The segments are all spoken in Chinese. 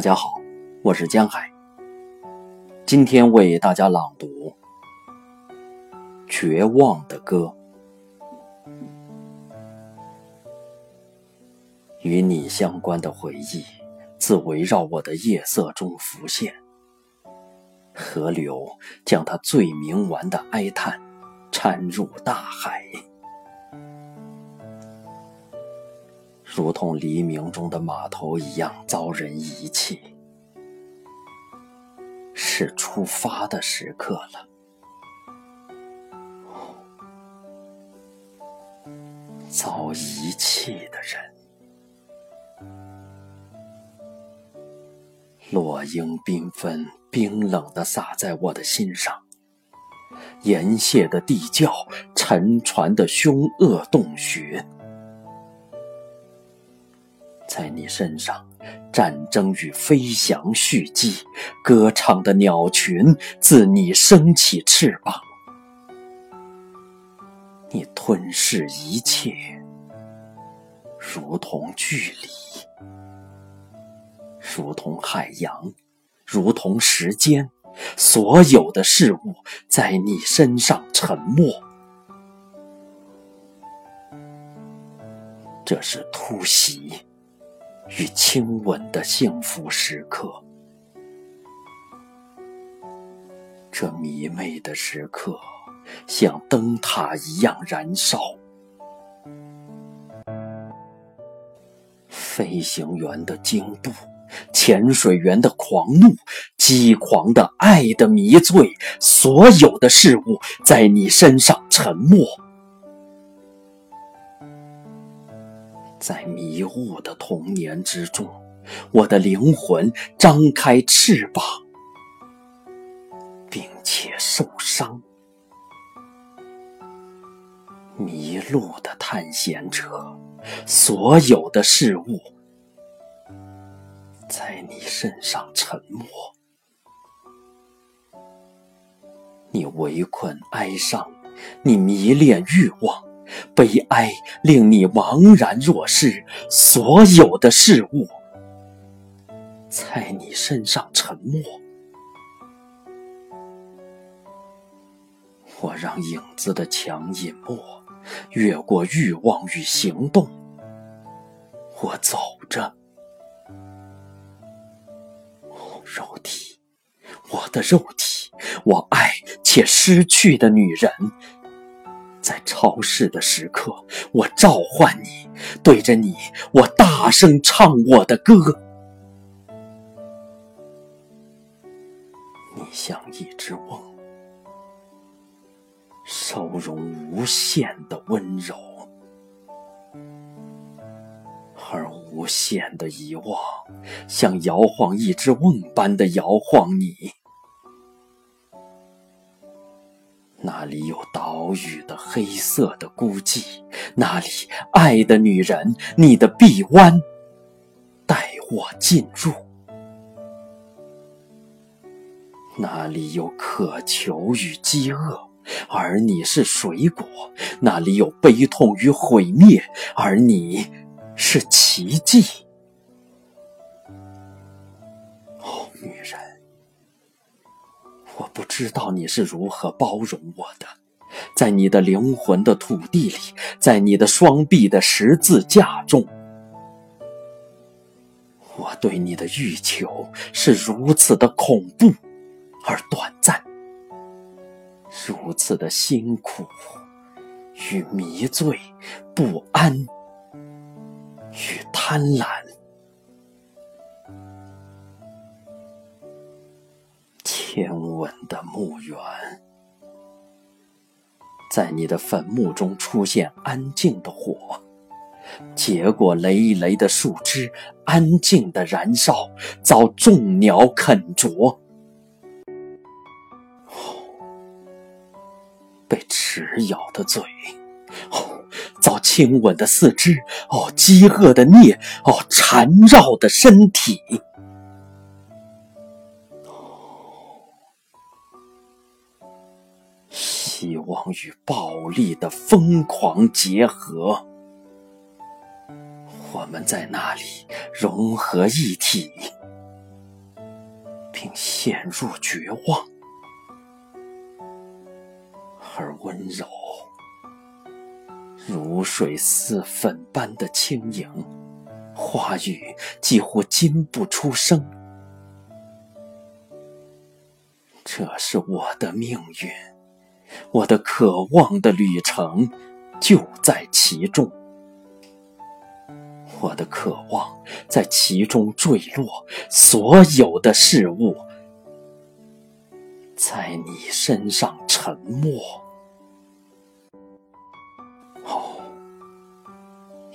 大家好，我是江海。今天为大家朗读《绝望的歌》，与你相关的回忆自围绕我的夜色中浮现，河流将它最冥顽的哀叹掺入大海。如同黎明中的码头一样遭人遗弃，是出发的时刻了。遭遗弃的人，落英缤纷，冰冷的洒在我的心上。岩泻的地窖，沉船的凶恶洞穴。在你身上，战争与飞翔续集，歌唱的鸟群自你升起翅膀，你吞噬一切，如同距离，如同海洋，如同时间，所有的事物在你身上沉默。这是突袭。与亲吻的幸福时刻，这迷昧的时刻，像灯塔一样燃烧。飞行员的惊怖，潜水员的狂怒，激狂的爱的迷醉，所有的事物在你身上沉默。在迷雾的童年之中，我的灵魂张开翅膀，并且受伤。迷路的探险者，所有的事物在你身上沉默。你围困哀伤，你迷恋欲望。悲哀令你茫然若失，所有的事物在你身上沉默。我让影子的墙隐没，越过欲望与行动。我走着，肉体，我的肉体，我爱且失去的女人。在超市的时刻，我召唤你，对着你，我大声唱我的歌。你像一只瓮，收容无限的温柔，而无限的遗忘，像摇晃一只瓮般的摇晃你。雨的黑色的孤寂，那里爱的女人，你的臂弯，带我进入。那里有渴求与饥饿，而你是水果；那里有悲痛与毁灭，而你是奇迹。哦，女人。我不知道你是如何包容我的，在你的灵魂的土地里，在你的双臂的十字架中，我对你的欲求是如此的恐怖而短暂，如此的辛苦与迷醉、不安与贪婪。天文的墓园，在你的坟墓中出现安静的火，结果累累的树枝安静的燃烧，遭众鸟啃啄。被齿咬的嘴，哦，遭亲吻的四肢，哦，饥饿的啮，哦，缠绕的身体。希望与暴力的疯狂结合，我们在那里融合一体，并陷入绝望，而温柔如水似粉般的轻盈，话语几乎禁不出声。这是我的命运，我的渴望的旅程就在其中。我的渴望在其中坠落，所有的事物在你身上沉没。哦，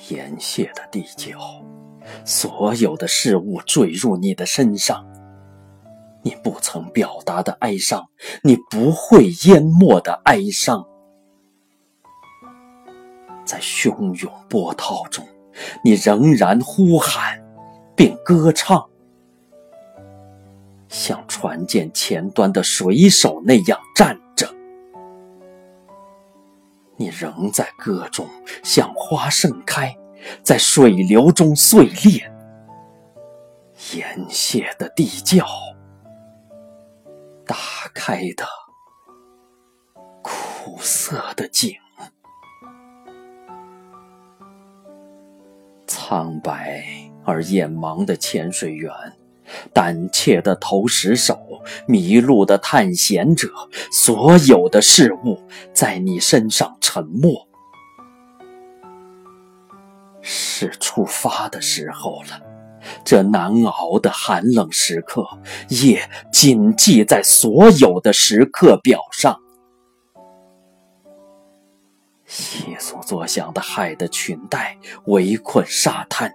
岩屑的地窖，所有的事物坠入你的身上。你不曾表达的哀伤，你不会淹没的哀伤，在汹涌波涛中。你仍然呼喊，并歌唱，像船舰前端的水手那样站着。你仍在歌中，像花盛开，在水流中碎裂。盐蟹的地窖，开的苦涩的井。苍白而眼盲的潜水员，胆怯的投石手，迷路的探险者，所有的事物在你身上沉默。是出发的时候了，这难熬的寒冷时刻，夜谨记在所有的时刻表上。窸窣作响的海的裙带围困沙滩，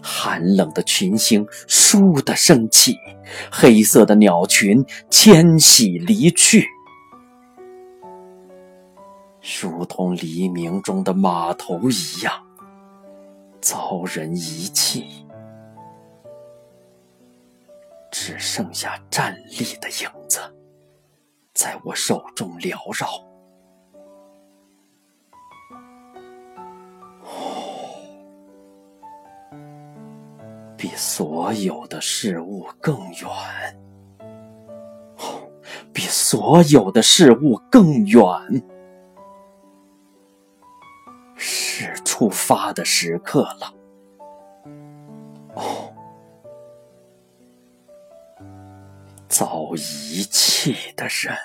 寒冷的群星倏地升起，黑色的鸟群迁徙离去，如同黎明中的码头一样遭人遗弃，只剩下站立的影子在我手中缭绕。比所有的事物更远，哦，比所有的事物更远，是出发的时刻了。哦，遭遗弃的人。